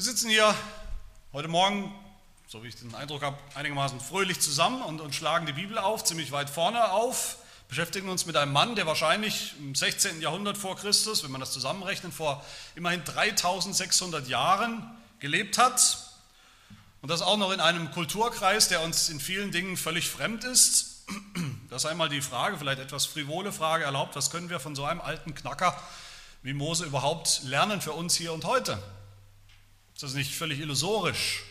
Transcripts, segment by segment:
Wir sitzen hier heute Morgen, so wie ich den Eindruck habe, einigermaßen fröhlich zusammen und, und, schlagen die Bibel auf, ziemlich weit vorne auf, beschäftigen uns mit einem Mann, der wahrscheinlich im 16. Jahrhundert vor Christus, wenn man das zusammenrechnet, vor immerhin 3600 Jahren gelebt hat. Und das auch noch in einem Kulturkreis, der uns in vielen Dingen völlig fremd ist. Das ist einmal die Frage, vielleicht etwas frivole Frage erlaubt, was können wir von so einem alten Knacker wie Mose überhaupt lernen für uns hier und heute? Ist das nicht völlig illusorisch?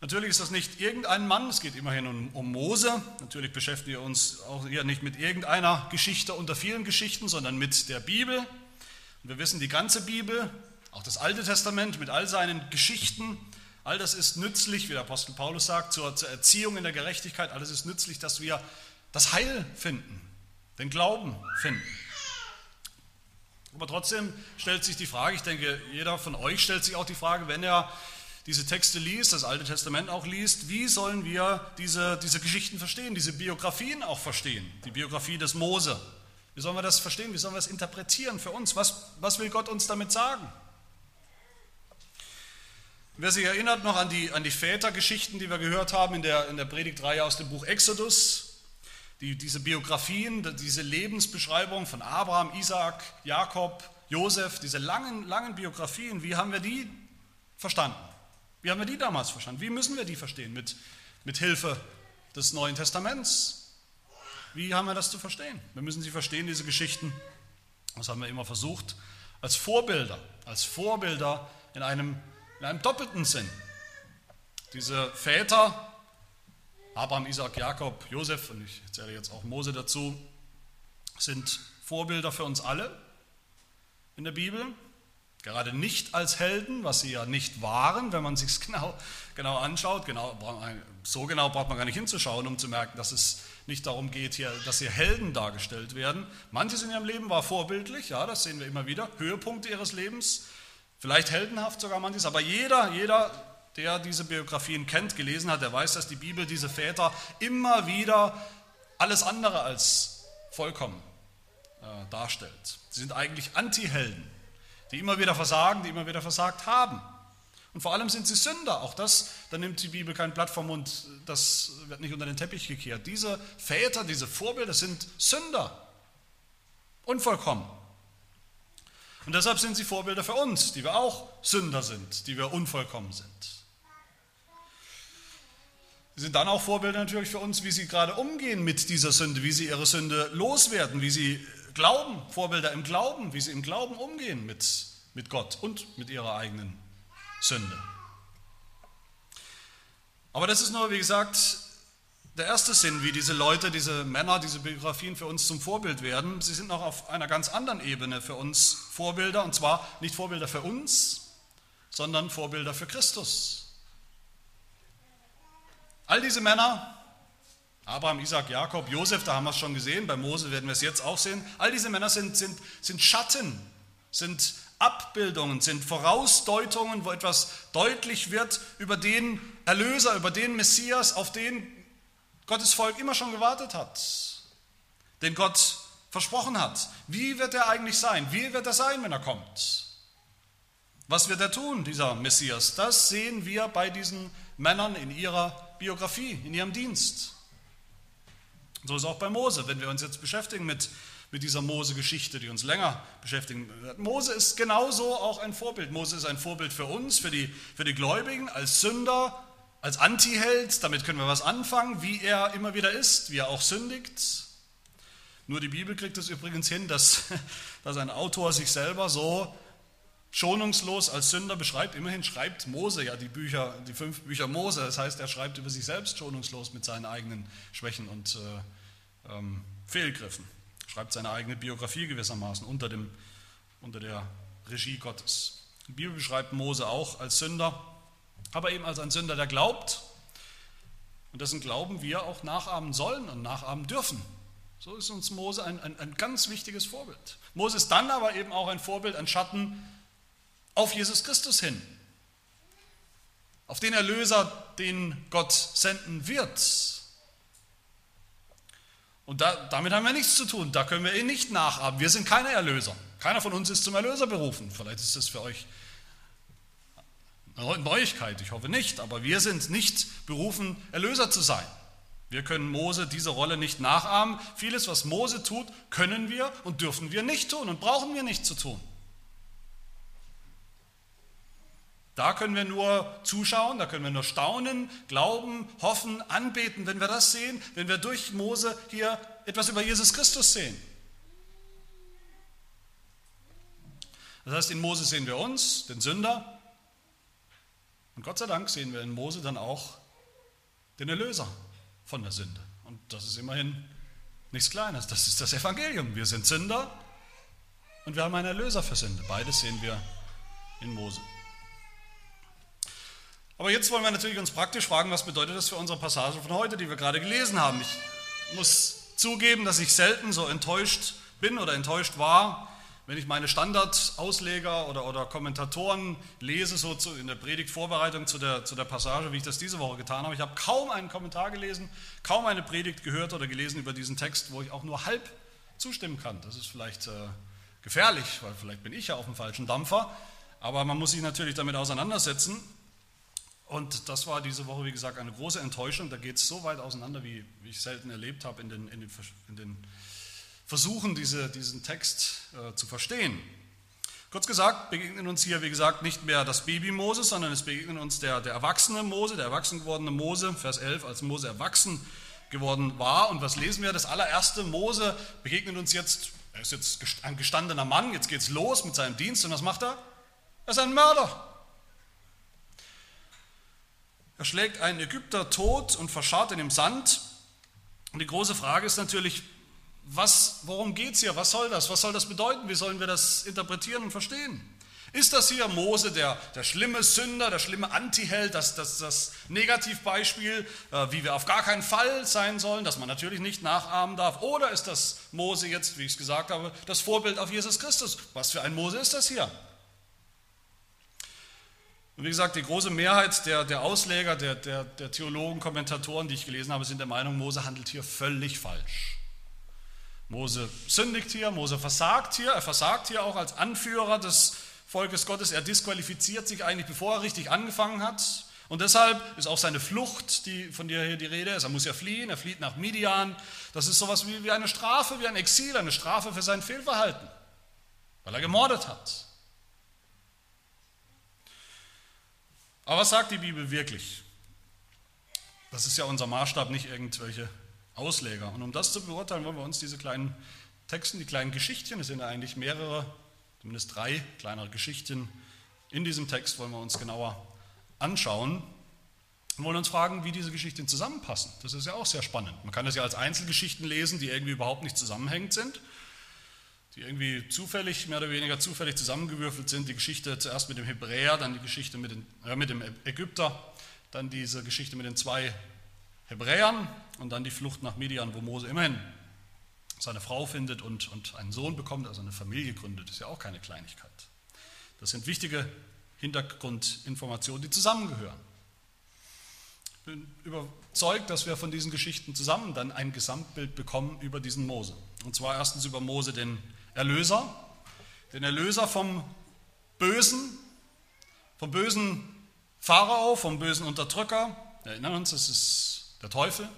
Natürlich ist das nicht irgendein Mann, es geht immerhin um, um, Mose. Natürlich beschäftigen wir uns auch hier nicht mit irgendeiner Geschichte unter vielen Geschichten, sondern mit der Bibel. Und wir wissen, die ganze Bibel, auch das Alte Testament mit all seinen Geschichten, all das ist nützlich, wie der Apostel Paulus sagt, zur, zur Erziehung in der Gerechtigkeit. Alles ist nützlich, dass wir das Heil finden, den Glauben finden. Aber trotzdem stellt sich die Frage, ich denke, jeder von euch stellt sich auch die Frage, wenn er diese Texte liest, das Alte Testament auch liest, wie sollen wir diese, diese Geschichten verstehen, diese Biografien auch verstehen, die Biografie des Mose? Wie sollen wir das verstehen? Wie sollen wir es interpretieren für uns? Was, was will Gott uns damit sagen? Wer sich erinnert noch an die, an die Vätergeschichten, die wir gehört haben in der, in der Predigtreihe aus dem Buch Exodus, die, diese Biografien, diese Lebensbeschreibung von Abraham, Isaac, Jakob, Josef, diese langen, langen Biografien, wie haben wir die verstanden? Wie haben wir die damals verstanden? Wie müssen wir die verstehen mit, mit Hilfe des Neuen Testaments? Wie haben wir das zu verstehen? Wir müssen sie verstehen, diese Geschichten, das haben wir immer versucht, als Vorbilder, als Vorbilder in einem, in einem doppelten Sinn. Diese Väter Abraham, Isaac, Jakob, Josef und ich zähle jetzt auch Mose dazu, sind Vorbilder für uns alle in der Bibel. Gerade nicht als Helden, was sie ja nicht waren, wenn man sich genau, genau anschaut. Genau, so genau braucht man gar nicht hinzuschauen, um zu merken, dass es nicht darum geht, hier, dass hier Helden dargestellt werden. Manches in ihrem Leben war vorbildlich, ja, das sehen wir immer wieder. Höhepunkte ihres Lebens, vielleicht heldenhaft sogar manches, aber jeder, jeder der diese Biografien kennt, gelesen hat, der weiß, dass die Bibel diese Väter immer wieder alles andere als vollkommen äh, darstellt. Sie sind eigentlich Anti-Helden, die immer wieder versagen, die immer wieder versagt haben. Und vor allem sind sie Sünder. Auch das, da nimmt die Bibel kein Blatt vom Mund, das wird nicht unter den Teppich gekehrt. Diese Väter, diese Vorbilder sind Sünder. Unvollkommen. Und deshalb sind sie Vorbilder für uns, die wir auch Sünder sind, die wir unvollkommen sind. Sie sind dann auch Vorbilder natürlich für uns, wie sie gerade umgehen mit dieser Sünde, wie sie ihre Sünde loswerden, wie sie glauben, Vorbilder im Glauben, wie sie im Glauben umgehen mit, mit Gott und mit ihrer eigenen Sünde. Aber das ist nur, wie gesagt, der erste Sinn, wie diese Leute, diese Männer, diese Biografien für uns zum Vorbild werden. Sie sind noch auf einer ganz anderen Ebene für uns Vorbilder, und zwar nicht Vorbilder für uns, sondern Vorbilder für Christus. All diese Männer, Abraham, Isaac, Jakob, Josef, da haben wir es schon gesehen, bei Mose werden wir es jetzt auch sehen, all diese Männer sind, sind, sind Schatten, sind Abbildungen, sind Vorausdeutungen, wo etwas deutlich wird über den Erlöser, über den Messias, auf den Gottes Volk immer schon gewartet hat, den Gott versprochen hat. Wie wird er eigentlich sein? Wie wird er sein, wenn er kommt? Was wird er tun, dieser Messias? Das sehen wir bei diesen Männern in ihrer Biografie, in ihrem Dienst. So ist auch bei Mose, wenn wir uns jetzt beschäftigen mit, mit dieser Mose-Geschichte, die uns länger beschäftigen. Mose ist genauso auch ein Vorbild. Mose ist ein Vorbild für uns, für die, für die Gläubigen, als Sünder, als Antiheld. Damit können wir was anfangen, wie er immer wieder ist, wie er auch sündigt. Nur die Bibel kriegt es übrigens hin, dass, dass ein Autor sich selber so schonungslos als Sünder beschreibt. Immerhin schreibt Mose ja die Bücher, die fünf Bücher Mose. Das heißt, er schreibt über sich selbst schonungslos mit seinen eigenen Schwächen und äh, ähm, Fehlgriffen. Schreibt seine eigene Biografie gewissermaßen unter, dem, unter der Regie Gottes. Die Bibel beschreibt Mose auch als Sünder, aber eben als ein Sünder, der glaubt und dessen Glauben wir auch nachahmen sollen und nachahmen dürfen. So ist uns Mose ein, ein, ein ganz wichtiges Vorbild. Mose ist dann aber eben auch ein Vorbild, ein Schatten auf Jesus Christus hin, auf den Erlöser, den Gott senden wird. Und da, damit haben wir nichts zu tun, da können wir ihn nicht nachahmen. Wir sind keine Erlöser. Keiner von uns ist zum Erlöser berufen. Vielleicht ist das für euch Neuigkeit, ich hoffe nicht, aber wir sind nicht berufen, Erlöser zu sein. Wir können Mose diese Rolle nicht nachahmen. Vieles, was Mose tut, können wir und dürfen wir nicht tun und brauchen wir nicht zu tun. Da können wir nur zuschauen, da können wir nur staunen, glauben, hoffen, anbeten, wenn wir das sehen, wenn wir durch Mose hier etwas über Jesus Christus sehen. Das heißt, in Mose sehen wir uns, den Sünder, und Gott sei Dank sehen wir in Mose dann auch den Erlöser von der Sünde. Und das ist immerhin nichts Kleines, das ist das Evangelium. Wir sind Sünder und wir haben einen Erlöser für Sünde. Beides sehen wir in Mose. Aber jetzt wollen wir natürlich uns praktisch fragen, was bedeutet das für unsere Passage von heute, die wir gerade gelesen haben. Ich muss zugeben, dass ich selten so enttäuscht bin oder enttäuscht war, wenn ich meine Standardausleger oder, oder Kommentatoren lese, so zu, in der Predigtvorbereitung zu der, zu der Passage, wie ich das diese Woche getan habe. Ich habe kaum einen Kommentar gelesen, kaum eine Predigt gehört oder gelesen über diesen Text, wo ich auch nur halb zustimmen kann. Das ist vielleicht äh, gefährlich, weil vielleicht bin ich ja auf dem falschen Dampfer, aber man muss sich natürlich damit auseinandersetzen. Und das war diese Woche, wie gesagt, eine große Enttäuschung. Da geht es so weit auseinander, wie, wie ich selten erlebt habe in den, in den, in den Versuchen, diese, diesen Text äh, zu verstehen. Kurz gesagt, begegnet uns hier, wie gesagt, nicht mehr das Baby Mose, sondern es begegnet uns der, der erwachsene Mose, der erwachsen gewordene Mose, Vers 11, als Mose erwachsen geworden war. Und was lesen wir? Das allererste Mose begegnet uns jetzt, er ist jetzt ein gestandener Mann, jetzt geht es los mit seinem Dienst und was macht er? Er ist ein Mörder. Er schlägt einen Ägypter tot und verscharrt ihn im Sand. Und die große Frage ist natürlich, was, worum geht es hier? Was soll das? Was soll das bedeuten? Wie sollen wir das interpretieren und verstehen? Ist das hier Mose der, der schlimme Sünder, der schlimme Antiheld, das, das, das Negativbeispiel, äh, wie wir auf gar keinen Fall sein sollen, dass man natürlich nicht nachahmen darf? Oder ist das Mose jetzt, wie ich es gesagt habe, das Vorbild auf Jesus Christus? Was für ein Mose ist das hier? Und wie gesagt, die große Mehrheit der, der Ausleger, der, der, der Theologen, Kommentatoren, die ich gelesen habe, sind der Meinung, Mose handelt hier völlig falsch. Mose sündigt hier, Mose versagt hier, er versagt hier auch als Anführer des Volkes Gottes, er disqualifiziert sich eigentlich, bevor er richtig angefangen hat. Und deshalb ist auch seine Flucht, die, von der hier die Rede ist, er muss ja fliehen, er flieht nach Midian. Das ist sowas wie, wie eine Strafe, wie ein Exil, eine Strafe für sein Fehlverhalten, weil er gemordet hat. Aber was sagt die Bibel wirklich? Das ist ja unser Maßstab, nicht irgendwelche Ausleger. Und um das zu beurteilen, wollen wir uns diese kleinen Texten, die kleinen Geschichtchen, es sind ja eigentlich mehrere, zumindest drei kleinere Geschichten in diesem Text, wollen wir uns genauer anschauen und wollen uns fragen, wie diese Geschichten zusammenpassen. Das ist ja auch sehr spannend. Man kann das ja als Einzelgeschichten lesen, die irgendwie überhaupt nicht zusammenhängend sind die irgendwie zufällig, mehr oder weniger zufällig zusammengewürfelt sind. Die Geschichte zuerst mit dem Hebräer, dann die Geschichte mit, den, äh, mit dem Ägypter, dann diese Geschichte mit den zwei Hebräern und dann die Flucht nach Midian, wo Mose immerhin seine Frau findet und, und einen Sohn bekommt, also eine Familie gründet. Das ist ja auch keine Kleinigkeit. Das sind wichtige Hintergrundinformationen, die zusammengehören. Ich bin überzeugt, dass wir von diesen Geschichten zusammen dann ein Gesamtbild bekommen über diesen Mose. Und zwar erstens über Mose, den Erlöser, den Erlöser vom Bösen, vom bösen Pharao, vom bösen Unterdrücker. Wir erinnern uns, es ist der Teufel.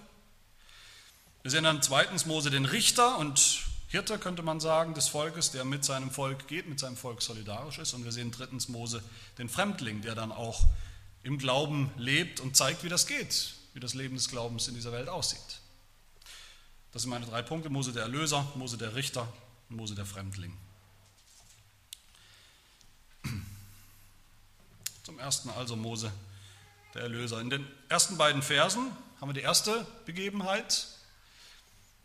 Wir sehen dann zweitens Mose den Richter und Hirte, könnte man sagen, des Volkes, der mit seinem Volk geht, mit seinem Volk solidarisch ist. Und wir sehen drittens Mose den Fremdling, der dann auch im Glauben lebt und zeigt, wie das geht, wie das Leben des Glaubens in dieser Welt aussieht. Das sind meine drei Punkte. Mose der Erlöser, Mose der Richter Mose der Fremdling. Zum ersten also Mose der Erlöser. In den ersten beiden Versen haben wir die erste Begebenheit.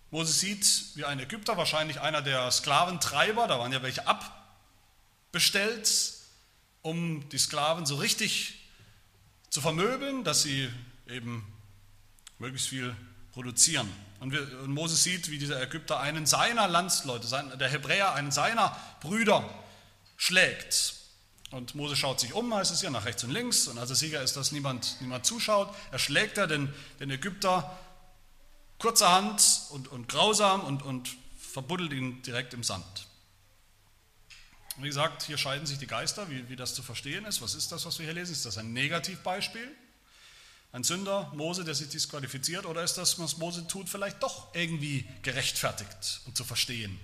Mose sieht, wie ein Ägypter, wahrscheinlich einer der Sklaventreiber, da waren ja welche abbestellt, um die Sklaven so richtig zu vermöbeln, dass sie eben möglichst viel produzieren. Und, wir, und Moses sieht, wie dieser Ägypter einen seiner Landsleute, sein, der Hebräer, einen seiner Brüder schlägt. Und Mose schaut sich um, heißt es ja, nach rechts und links. Und als er sicher ist, dass niemand, niemand zuschaut, erschlägt er den, den Ägypter kurzerhand und, und grausam und, und verbuddelt ihn direkt im Sand. Wie gesagt, hier scheiden sich die Geister, wie, wie das zu verstehen ist. Was ist das, was wir hier lesen? Ist das ein Negativbeispiel? Ein Sünder, Mose, der sich disqualifiziert? Oder ist das, was Mose tut, vielleicht doch irgendwie gerechtfertigt und zu verstehen,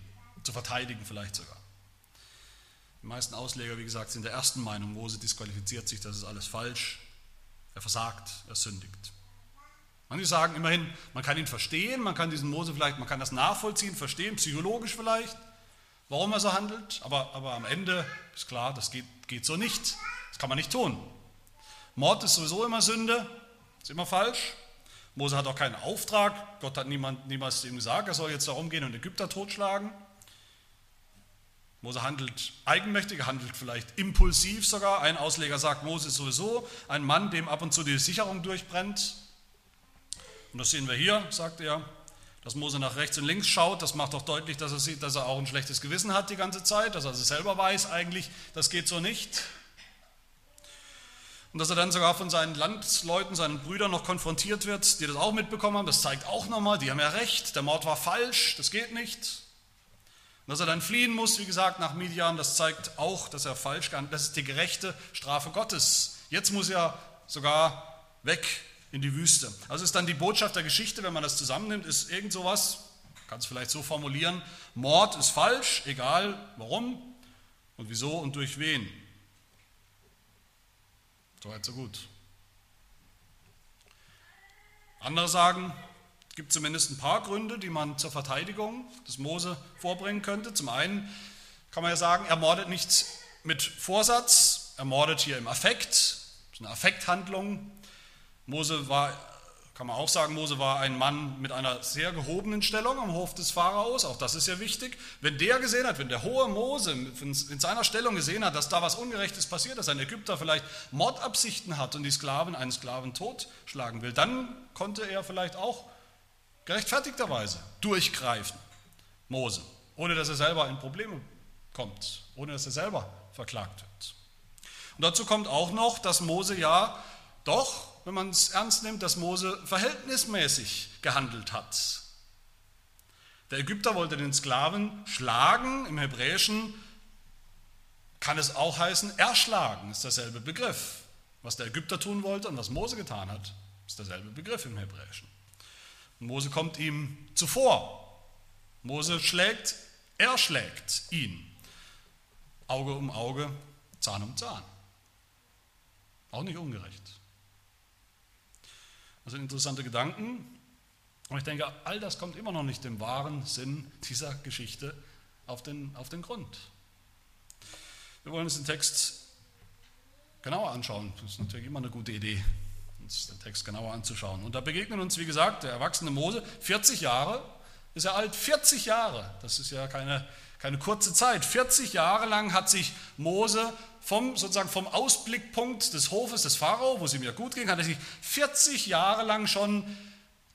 zu verteidigen vielleicht sogar? Die meisten Ausleger, wie gesagt, sind der ersten Meinung, Mose disqualifiziert sich, das ist alles falsch. Er versagt, er sündigt. Manche sagen immerhin, man kann ihn verstehen, man kann diesen Mose vielleicht, man kann das nachvollziehen, verstehen, psychologisch vielleicht, warum er so handelt, aber, aber am Ende ist klar, das geht, geht so nicht. Das kann man nicht tun. Mord ist sowieso immer Sünde, ist immer falsch. Mose hat auch keinen Auftrag, Gott hat niemand, niemals ihm gesagt, er soll jetzt darum gehen und Ägypter totschlagen. Mose handelt eigenmächtig, handelt vielleicht impulsiv sogar. Ein Ausleger sagt, Mose ist sowieso ein Mann, dem ab und zu die Sicherung durchbrennt. Und das sehen wir hier, sagt er, dass Mose nach rechts und links schaut. Das macht doch deutlich, dass er sieht, dass er auch ein schlechtes Gewissen hat die ganze Zeit, dass er sich selber weiß, eigentlich, das geht so nicht. Und dass er dann sogar von seinen Landsleuten, seinen Brüdern noch konfrontiert wird, die das auch mitbekommen haben, das zeigt auch nochmal, die haben ja recht, der Mord war falsch, das geht nicht. Und dass er dann fliehen muss, wie gesagt, nach Midian, das zeigt auch, dass er falsch gehandelt Das ist die gerechte Strafe Gottes. Jetzt muss er sogar weg in die Wüste. Also ist dann die Botschaft der Geschichte, wenn man das zusammennimmt, ist irgend sowas, kann es vielleicht so formulieren, Mord ist falsch, egal warum und wieso und durch wen. So weit, so gut. Andere sagen, es gibt zumindest ein paar Gründe, die man zur Verteidigung des Mose vorbringen könnte. Zum einen kann man ja sagen, er mordet nicht mit Vorsatz, er mordet hier im Affekt, das ist eine Affekthandlung, Mose war, kann man auch sagen, Mose war ein Mann mit einer sehr gehobenen Stellung am Hof des Pharaos, auch das ist ja wichtig. Wenn der gesehen hat, wenn der hohe Mose in seiner Stellung gesehen hat, dass da was Ungerechtes passiert, dass ein Ägypter vielleicht Mordabsichten hat und die Sklaven einen Sklaven totschlagen will, dann konnte er vielleicht auch gerechtfertigterweise durchgreifen, Mose, ohne dass er selber in Probleme kommt, ohne dass er selber verklagt wird. Und dazu kommt auch noch, dass Mose ja doch wenn man es ernst nimmt, dass Mose verhältnismäßig gehandelt hat. Der Ägypter wollte den Sklaven schlagen, im Hebräischen kann es auch heißen, erschlagen, ist derselbe Begriff. Was der Ägypter tun wollte und was Mose getan hat, ist derselbe Begriff im Hebräischen. Und Mose kommt ihm zuvor. Mose schlägt, er schlägt ihn. Auge um Auge, Zahn um Zahn. Auch nicht ungerecht. Das sind interessante Gedanken. Und ich denke, all das kommt immer noch nicht dem wahren Sinn dieser Geschichte auf den, auf den Grund. Wir wollen uns den Text genauer anschauen. Das ist natürlich immer eine gute Idee, uns den Text genauer anzuschauen. Und da begegnen uns, wie gesagt, der erwachsene Mose, 40 Jahre, ist er alt, 40 Jahre. Das ist ja keine, keine kurze Zeit. 40 Jahre lang hat sich Mose vom, sozusagen vom Ausblickpunkt des Hofes des Pharao, wo es ihm ja gut ging, hat er sich 40 Jahre lang schon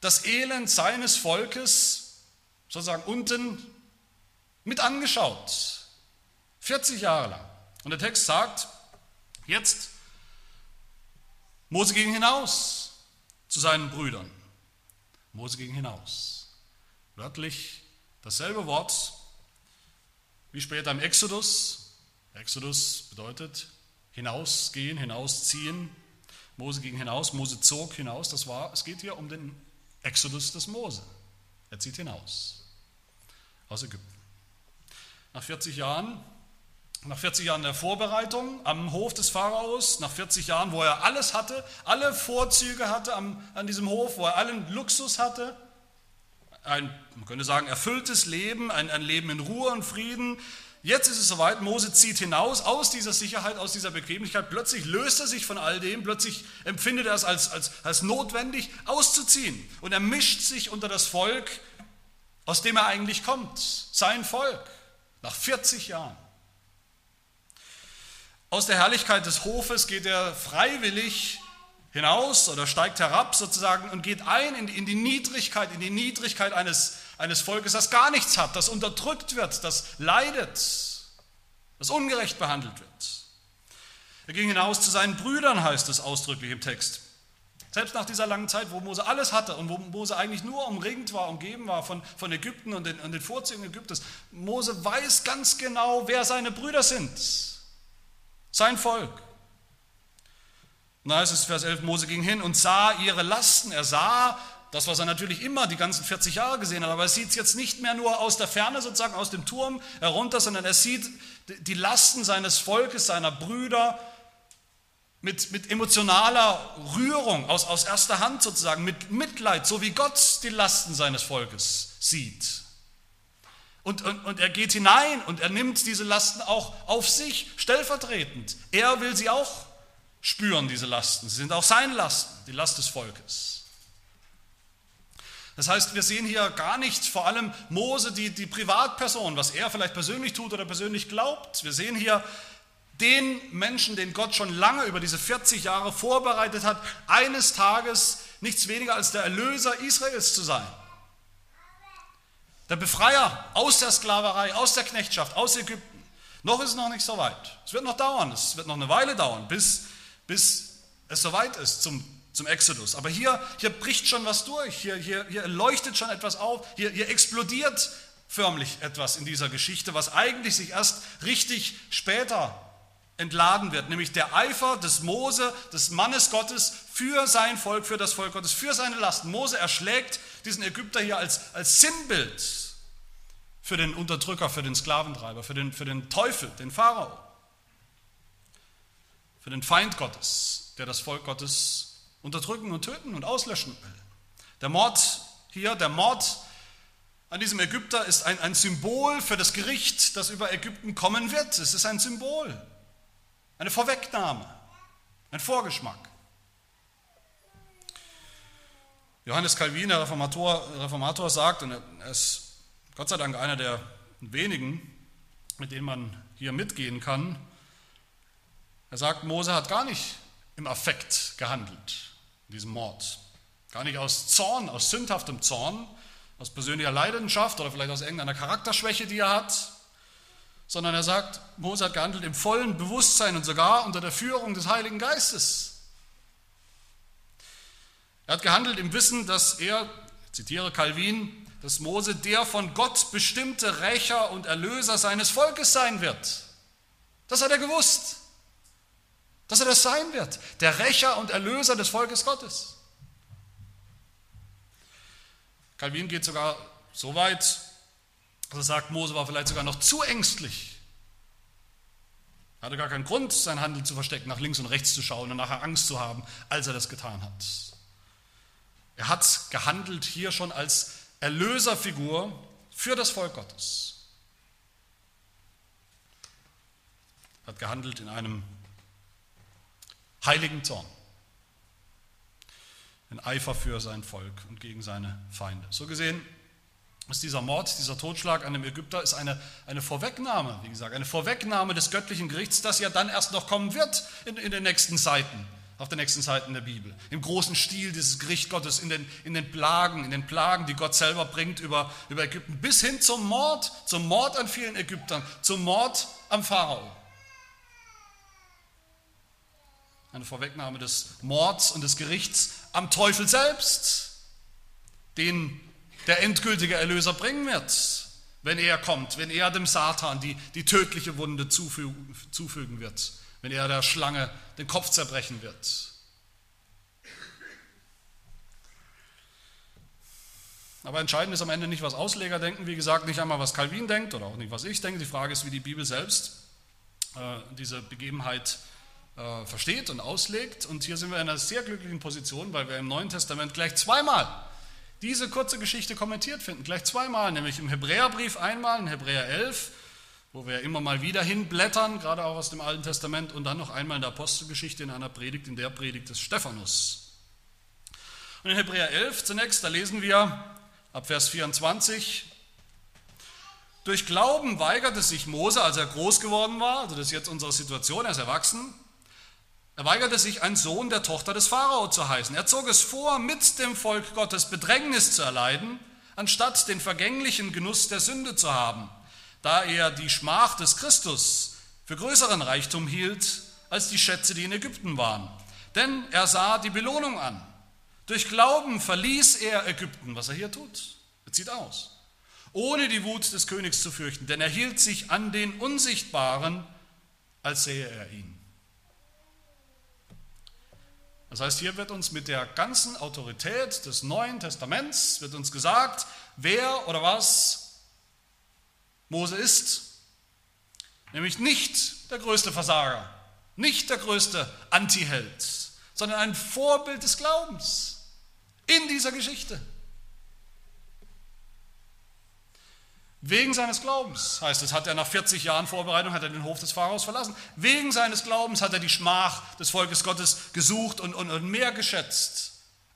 das Elend seines Volkes sozusagen unten mit angeschaut. 40 Jahre lang. Und der Text sagt, jetzt, Mose ging hinaus zu seinen Brüdern. Mose ging hinaus. Wörtlich dasselbe Wort wie später im Exodus, Exodus bedeutet hinausgehen, hinausziehen. Mose ging hinaus, Mose zog hinaus. Das war, es geht hier um den Exodus des Mose. Er zieht hinaus aus Ägypten. Nach 40 Jahren, nach 40 Jahren der Vorbereitung am Hof des Pharaos, nach 40 Jahren, wo er alles hatte, alle Vorzüge hatte am, an diesem Hof, wo er allen Luxus hatte, ein, man könnte sagen, erfülltes Leben, ein, ein Leben in Ruhe und Frieden, Jetzt ist es soweit, Mose zieht hinaus aus dieser Sicherheit, aus dieser Bequemlichkeit. Plötzlich löst er sich von all dem, plötzlich empfindet er es als, als, als notwendig, auszuziehen. Und er mischt sich unter das Volk, aus dem er eigentlich kommt, sein Volk, nach 40 Jahren. Aus der Herrlichkeit des Hofes geht er freiwillig hinaus oder steigt herab sozusagen und geht ein in die, in die Niedrigkeit, in die Niedrigkeit eines eines Volkes, das gar nichts hat, das unterdrückt wird, das leidet, das ungerecht behandelt wird. Er ging hinaus zu seinen Brüdern, heißt es ausdrücklich im Text. Selbst nach dieser langen Zeit, wo Mose alles hatte und wo Mose eigentlich nur umringt war, umgeben war von, von Ägypten und den, und den Vorzügen Ägyptens, Mose weiß ganz genau, wer seine Brüder sind. Sein Volk. Und da heißt es, Vers 11, Mose ging hin und sah ihre Lasten. Er sah das, was er natürlich immer die ganzen 40 Jahre gesehen hat, aber er sieht es jetzt nicht mehr nur aus der Ferne, sozusagen aus dem Turm herunter, sondern er sieht die Lasten seines Volkes, seiner Brüder, mit, mit emotionaler Rührung aus, aus erster Hand sozusagen, mit Mitleid, so wie Gott die Lasten seines Volkes sieht. Und, und, und er geht hinein und er nimmt diese Lasten auch auf sich, stellvertretend. Er will sie auch spüren, diese Lasten. Sie sind auch seine Lasten, die Last des Volkes. Das heißt, wir sehen hier gar nicht vor allem Mose, die, die Privatperson, was er vielleicht persönlich tut oder persönlich glaubt. Wir sehen hier den Menschen, den Gott schon lange über diese 40 Jahre vorbereitet hat, eines Tages nichts weniger als der Erlöser Israels zu sein. Der Befreier aus der Sklaverei, aus der Knechtschaft, aus Ägypten. Noch ist es noch nicht so weit. Es wird noch dauern, es wird noch eine Weile dauern, bis, bis es soweit ist zum, zum Exodus. Aber hier, hier bricht schon was durch, hier, hier, hier leuchtet schon etwas auf, hier, hier explodiert förmlich etwas in dieser Geschichte, was eigentlich sich erst richtig später entladen wird, nämlich der Eifer des Mose, des Mannes Gottes für sein Volk, für das Volk Gottes, für seine Lasten. Mose erschlägt diesen Ägypter hier als, als Sinnbild für den Unterdrücker, für den Sklaventreiber, für den, für den Teufel, den Pharao, für den Feind Gottes, der das Volk Gottes unterdrücken und töten und auslöschen will. Der Mord hier, der Mord an diesem Ägypter ist ein, ein Symbol für das Gericht, das über Ägypten kommen wird. Es ist ein Symbol. Eine Vorwegnahme, ein Vorgeschmack. Johannes Calvin, der Reformator, Reformator sagt, und er ist Gott sei Dank einer der wenigen, mit denen man hier mitgehen kann, er sagt, Mose hat gar nicht im Affekt gehandelt, diesem Mord. Gar nicht aus Zorn, aus sündhaftem Zorn, aus persönlicher Leidenschaft oder vielleicht aus irgendeiner Charakterschwäche, die er hat, sondern er sagt, Mose hat gehandelt im vollen Bewusstsein und sogar unter der Führung des Heiligen Geistes. Er hat gehandelt im Wissen, dass er, ich zitiere Calvin, dass Mose der von Gott bestimmte Rächer und Erlöser seines Volkes sein wird. Das hat er gewusst, dass er das sein wird, der Rächer und Erlöser des Volkes Gottes. Calvin geht sogar so weit, er also sagt, Mose war vielleicht sogar noch zu ängstlich. Er hatte gar keinen Grund, sein Handeln zu verstecken, nach links und rechts zu schauen und nachher Angst zu haben, als er das getan hat. Er hat gehandelt hier schon als Erlöserfigur für das Volk Gottes. Er hat gehandelt in einem heiligen Zorn, in Eifer für sein Volk und gegen seine Feinde. So gesehen ist dieser Mord, dieser Totschlag an dem Ägypter ist eine, eine Vorwegnahme, wie gesagt, eine Vorwegnahme des göttlichen Gerichts, das ja dann erst noch kommen wird in, in den nächsten Seiten, auf den nächsten Seiten der Bibel. Im großen Stil dieses Gericht Gottes, in den, in den Plagen, in den Plagen, die Gott selber bringt über, über Ägypten, bis hin zum Mord, zum Mord an vielen Ägyptern, zum Mord am Pharao. Eine Vorwegnahme des Mords und des Gerichts am Teufel selbst, den der endgültige Erlöser bringen wird, wenn er kommt, wenn er dem Satan die, die tödliche Wunde zufügen, zufügen wird, wenn er der Schlange den Kopf zerbrechen wird. Aber entscheidend ist am Ende nicht, was Ausleger denken, wie gesagt, nicht einmal, was Calvin denkt oder auch nicht, was ich denke. Die Frage ist, wie die Bibel selbst äh, diese Begebenheit äh, versteht und auslegt. Und hier sind wir in einer sehr glücklichen Position, weil wir im Neuen Testament gleich zweimal diese kurze Geschichte kommentiert finden, gleich zweimal, nämlich im Hebräerbrief einmal, in Hebräer 11, wo wir immer mal wieder hinblättern, gerade auch aus dem Alten Testament, und dann noch einmal in der Apostelgeschichte in einer Predigt, in der Predigt des Stephanus. Und in Hebräer 11 zunächst, da lesen wir ab Vers 24, durch Glauben weigerte sich Mose, als er groß geworden war, also das ist jetzt unsere Situation, er ist erwachsen, er weigerte sich, ein Sohn der Tochter des Pharao zu heißen. Er zog es vor, mit dem Volk Gottes Bedrängnis zu erleiden, anstatt den vergänglichen Genuss der Sünde zu haben, da er die Schmach des Christus für größeren Reichtum hielt als die Schätze, die in Ägypten waren. Denn er sah die Belohnung an, Durch Glauben verließ er Ägypten, was er hier tut. Er zieht aus. Ohne die Wut des Königs zu fürchten, denn er hielt sich an den Unsichtbaren, als sähe er ihn. Das heißt, hier wird uns mit der ganzen Autorität des Neuen Testaments wird uns gesagt, wer oder was Mose ist. Nämlich nicht der größte Versager, nicht der größte Antiheld, sondern ein Vorbild des Glaubens in dieser Geschichte. Wegen seines Glaubens, heißt es, hat er nach 40 Jahren Vorbereitung, hat er den Hof des Pharaos verlassen. Wegen seines Glaubens hat er die Schmach des Volkes Gottes gesucht und, und, und mehr geschätzt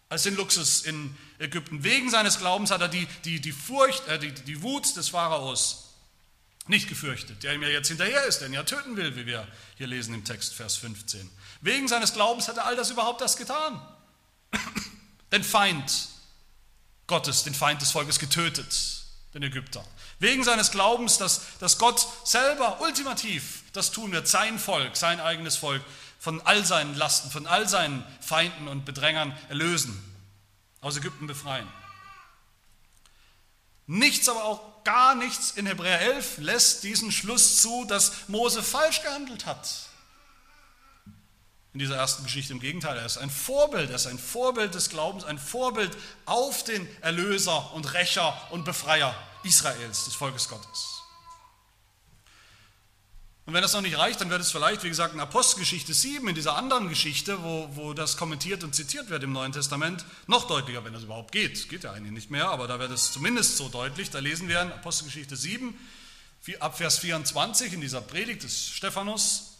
als den Luxus in Ägypten. Wegen seines Glaubens hat er die, die, die Furcht, äh, die, die Wut des Pharaos nicht gefürchtet, der ihm ja jetzt hinterher ist, der ja töten will, wie wir hier lesen im Text, Vers 15. Wegen seines Glaubens hat er all das überhaupt das getan. den Feind Gottes, den Feind des Volkes getötet, den Ägypter. Wegen seines Glaubens, dass, dass Gott selber ultimativ das tun wird, sein Volk, sein eigenes Volk, von all seinen Lasten, von all seinen Feinden und Bedrängern erlösen, aus Ägypten befreien. Nichts, aber auch gar nichts in Hebräer 11 lässt diesen Schluss zu, dass Mose falsch gehandelt hat. In dieser ersten Geschichte im Gegenteil, er ist ein Vorbild, er ist ein Vorbild des Glaubens, ein Vorbild auf den Erlöser und Rächer und Befreier Israels, des Volkes Gottes. Und wenn das noch nicht reicht, dann wird es vielleicht, wie gesagt, in Apostelgeschichte 7, in dieser anderen Geschichte, wo, wo das kommentiert und zitiert wird im Neuen Testament, noch deutlicher, wenn das überhaupt geht. Geht ja eigentlich nicht mehr, aber da wird es zumindest so deutlich. Da lesen wir in Apostelgeschichte 7, ab Vers 24 in dieser Predigt des Stephanus.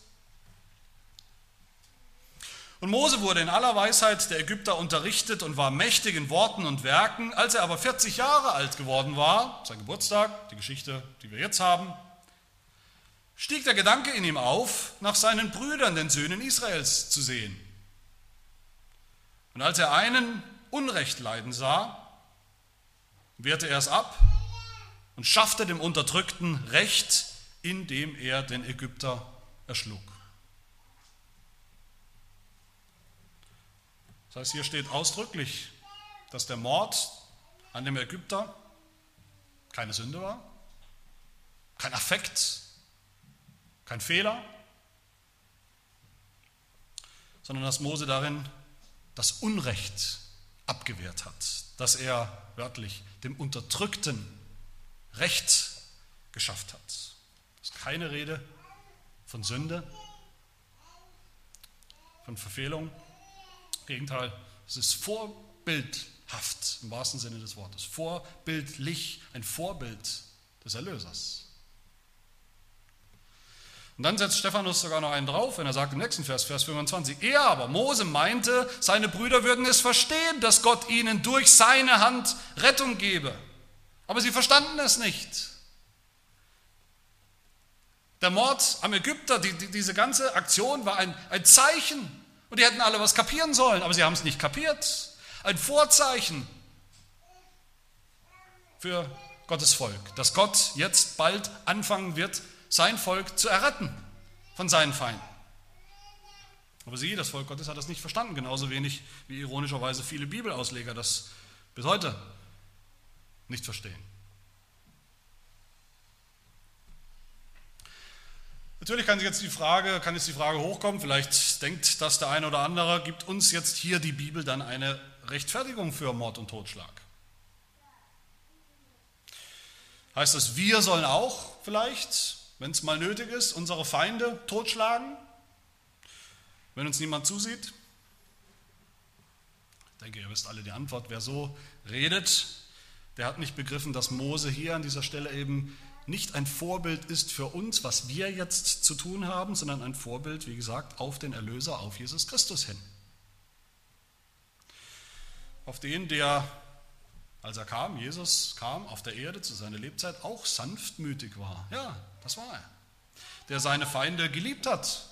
Und Mose wurde in aller Weisheit der Ägypter unterrichtet und war mächtig in Worten und Werken. Als er aber 40 Jahre alt geworden war, sein Geburtstag, die Geschichte, die wir jetzt haben, stieg der Gedanke in ihm auf, nach seinen Brüdern, den Söhnen Israels, zu sehen. Und als er einen Unrecht leiden sah, wehrte er es ab und schaffte dem Unterdrückten Recht, indem er den Ägypter erschlug. Das heißt, hier steht ausdrücklich, dass der Mord an dem Ägypter keine Sünde war, kein Affekt, kein Fehler, sondern dass Mose darin das Unrecht abgewehrt hat, dass er wörtlich dem Unterdrückten Recht geschafft hat. Es ist keine Rede von Sünde, von Verfehlung, Gegenteil, es ist vorbildhaft im wahrsten Sinne des Wortes. Vorbildlich, ein Vorbild des Erlösers. Und dann setzt Stephanus sogar noch einen drauf, wenn er sagt im nächsten Vers, Vers 25, er aber, Mose meinte, seine Brüder würden es verstehen, dass Gott ihnen durch seine Hand Rettung gebe. Aber sie verstanden es nicht. Der Mord am Ägypter, die, die, diese ganze Aktion war ein, ein Zeichen und die hätten alle was kapieren sollen, aber sie haben es nicht kapiert. Ein Vorzeichen für Gottes Volk, dass Gott jetzt bald anfangen wird, sein Volk zu erretten von seinen Feinden. Aber sie, das Volk Gottes, hat das nicht verstanden, genauso wenig wie ironischerweise viele Bibelausleger das bis heute nicht verstehen. Natürlich kann jetzt die Frage, kann jetzt die Frage hochkommen, vielleicht denkt das der eine oder andere, gibt uns jetzt hier die Bibel dann eine Rechtfertigung für Mord und Totschlag? Heißt das, wir sollen auch vielleicht, wenn es mal nötig ist, unsere Feinde totschlagen, wenn uns niemand zusieht? Ich denke, ihr wisst alle die Antwort. Wer so redet, der hat nicht begriffen, dass Mose hier an dieser Stelle eben nicht ein Vorbild ist für uns, was wir jetzt zu tun haben, sondern ein Vorbild, wie gesagt, auf den Erlöser, auf Jesus Christus hin. Auf den, der, als er kam, Jesus kam auf der Erde zu seiner Lebzeit, auch sanftmütig war. Ja, das war er. Der seine Feinde geliebt hat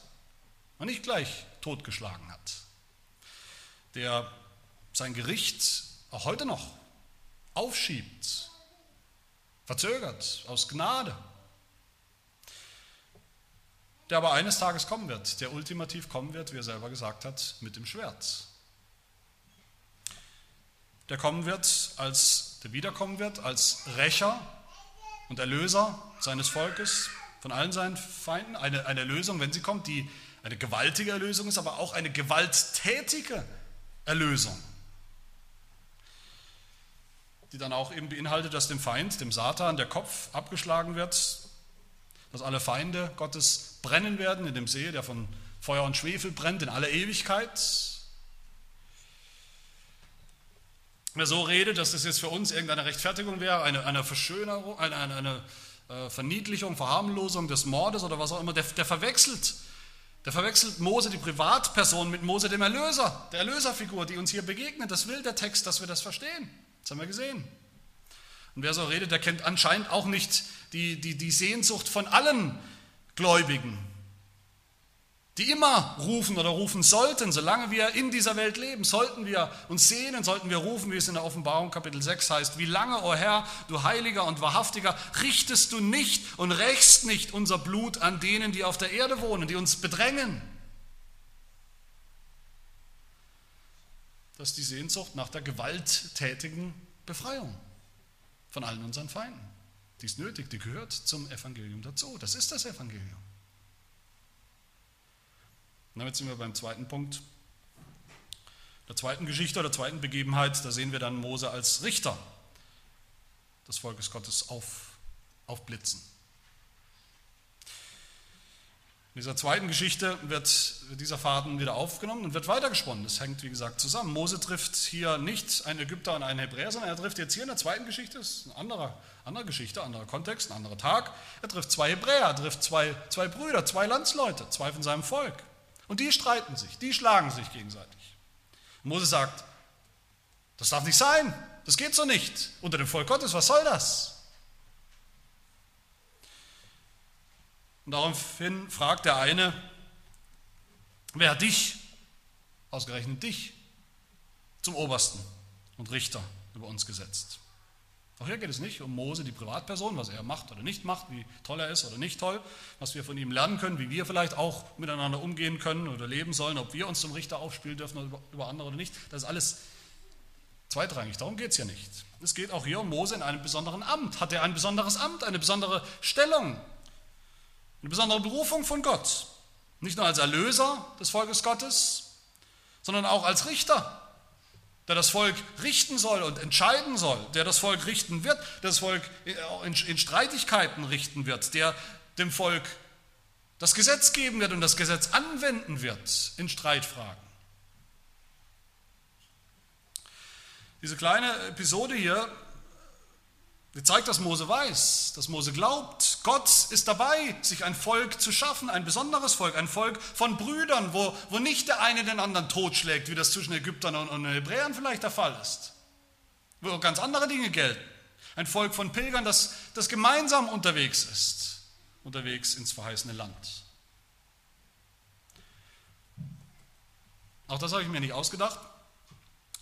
und nicht gleich totgeschlagen hat. Der sein Gericht auch heute noch aufschiebt verzögert, aus Gnade, der aber eines Tages kommen wird, der ultimativ kommen wird, wie er selber gesagt hat, mit dem Schwert. der kommen wird, als der wiederkommen wird, als Rächer und Erlöser seines Volkes von allen seinen Feinden. Eine, eine Erlösung, wenn sie kommt, die eine gewaltige Erlösung ist, aber auch eine gewalttätige Erlösung, die dann auch eben beinhaltet, dass dem Feind, dem Satan, der Kopf abgeschlagen wird, dass alle Feinde Gottes brennen werden in dem See, der von Feuer und Schwefel brennt in aller Ewigkeit. Wer so redet, dass das jetzt für uns irgendeine Rechtfertigung wäre, eine, eine Verschönerung, eine, eine, eine äh, Verniedlichung, Verharmlosung des Mordes oder was auch immer, der, der verwechselt. Der verwechselt Mose, die Privatperson, mit Mose, dem Erlöser, der Erlöserfigur, die uns hier begegnet. Das will der Text, dass wir das verstehen. Das haben wir gesehen. Und wer so redet, der kennt anscheinend auch nicht die, die, die Sehnsucht von allen Gläubigen, die immer rufen oder rufen sollten, solange wir in dieser Welt leben, sollten wir uns sehnen, sollten wir rufen, wie es in der Offenbarung Kapitel 6 heißt, wie lange, o oh Herr, du Heiliger und Wahrhaftiger, richtest du nicht und rächst nicht unser Blut an denen, die auf der Erde wohnen, die uns bedrängen. Das ist die Sehnsucht nach der gewalttätigen Befreiung von allen unseren Feinden. Die ist nötig, die gehört zum Evangelium dazu. Das ist das Evangelium. Und damit sind wir beim zweiten Punkt, der zweiten Geschichte oder zweiten Begebenheit. Da sehen wir dann Mose als Richter des Volkes Gottes auf, aufblitzen. In dieser zweiten Geschichte wird dieser Faden wieder aufgenommen und wird weitergesponnen. Das hängt, wie gesagt, zusammen. Mose trifft hier nicht einen Ägypter und einen Hebräer, sondern er trifft jetzt hier in der zweiten Geschichte, das ist eine andere, andere Geschichte, anderer Kontext, ein anderer Tag. Er trifft zwei Hebräer, er trifft zwei, zwei Brüder, zwei Landsleute, zwei von seinem Volk. Und die streiten sich, die schlagen sich gegenseitig. Mose sagt, das darf nicht sein, das geht so nicht. Unter dem Volk Gottes, was soll das? Und daraufhin fragt der eine, wer hat dich, ausgerechnet dich, zum Obersten und Richter über uns gesetzt? Auch hier geht es nicht um Mose, die Privatperson, was er macht oder nicht macht, wie toll er ist oder nicht toll, was wir von ihm lernen können, wie wir vielleicht auch miteinander umgehen können oder leben sollen, ob wir uns zum Richter aufspielen dürfen über andere oder nicht. Das ist alles zweitrangig, darum geht es hier nicht. Es geht auch hier um Mose in einem besonderen Amt. Hat er ein besonderes Amt, eine besondere Stellung? Eine besondere Berufung von Gott. Nicht nur als Erlöser des Volkes Gottes, sondern auch als Richter, der das Volk richten soll und entscheiden soll, der das Volk richten wird, der das Volk in Streitigkeiten richten wird, der dem Volk das Gesetz geben wird und das Gesetz anwenden wird in Streitfragen. Diese kleine Episode hier Sie zeigt, dass Mose weiß, dass Mose glaubt, Gott ist dabei, sich ein Volk zu schaffen, ein besonderes Volk, ein Volk von Brüdern, wo, wo nicht der eine den anderen totschlägt, wie das zwischen Ägyptern und, und Hebräern vielleicht der Fall ist, wo ganz andere Dinge gelten. Ein Volk von Pilgern, das, das gemeinsam unterwegs ist, unterwegs ins verheißene Land. Auch das habe ich mir nicht ausgedacht.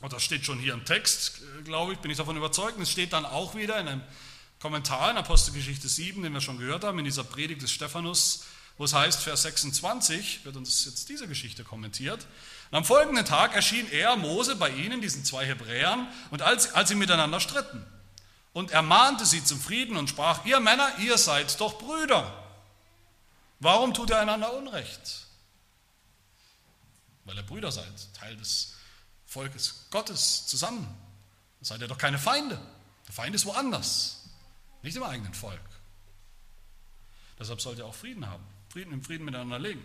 Und das steht schon hier im Text, glaube ich, bin ich davon überzeugt. Es steht dann auch wieder in einem Kommentar in Apostelgeschichte 7, den wir schon gehört haben, in dieser Predigt des Stephanus, wo es heißt, Vers 26, wird uns jetzt diese Geschichte kommentiert. Und am folgenden Tag erschien er, Mose, bei ihnen, diesen zwei Hebräern, und als, als sie miteinander stritten. Und er mahnte sie zum Frieden und sprach, ihr Männer, ihr seid doch Brüder. Warum tut ihr einander Unrecht? Weil ihr Brüder seid, Teil des Volkes Gottes zusammen. Seid ihr doch keine Feinde. Der Feind ist woanders, nicht im eigenen Volk. Deshalb sollt ihr auch Frieden haben, Frieden im Frieden miteinander leben.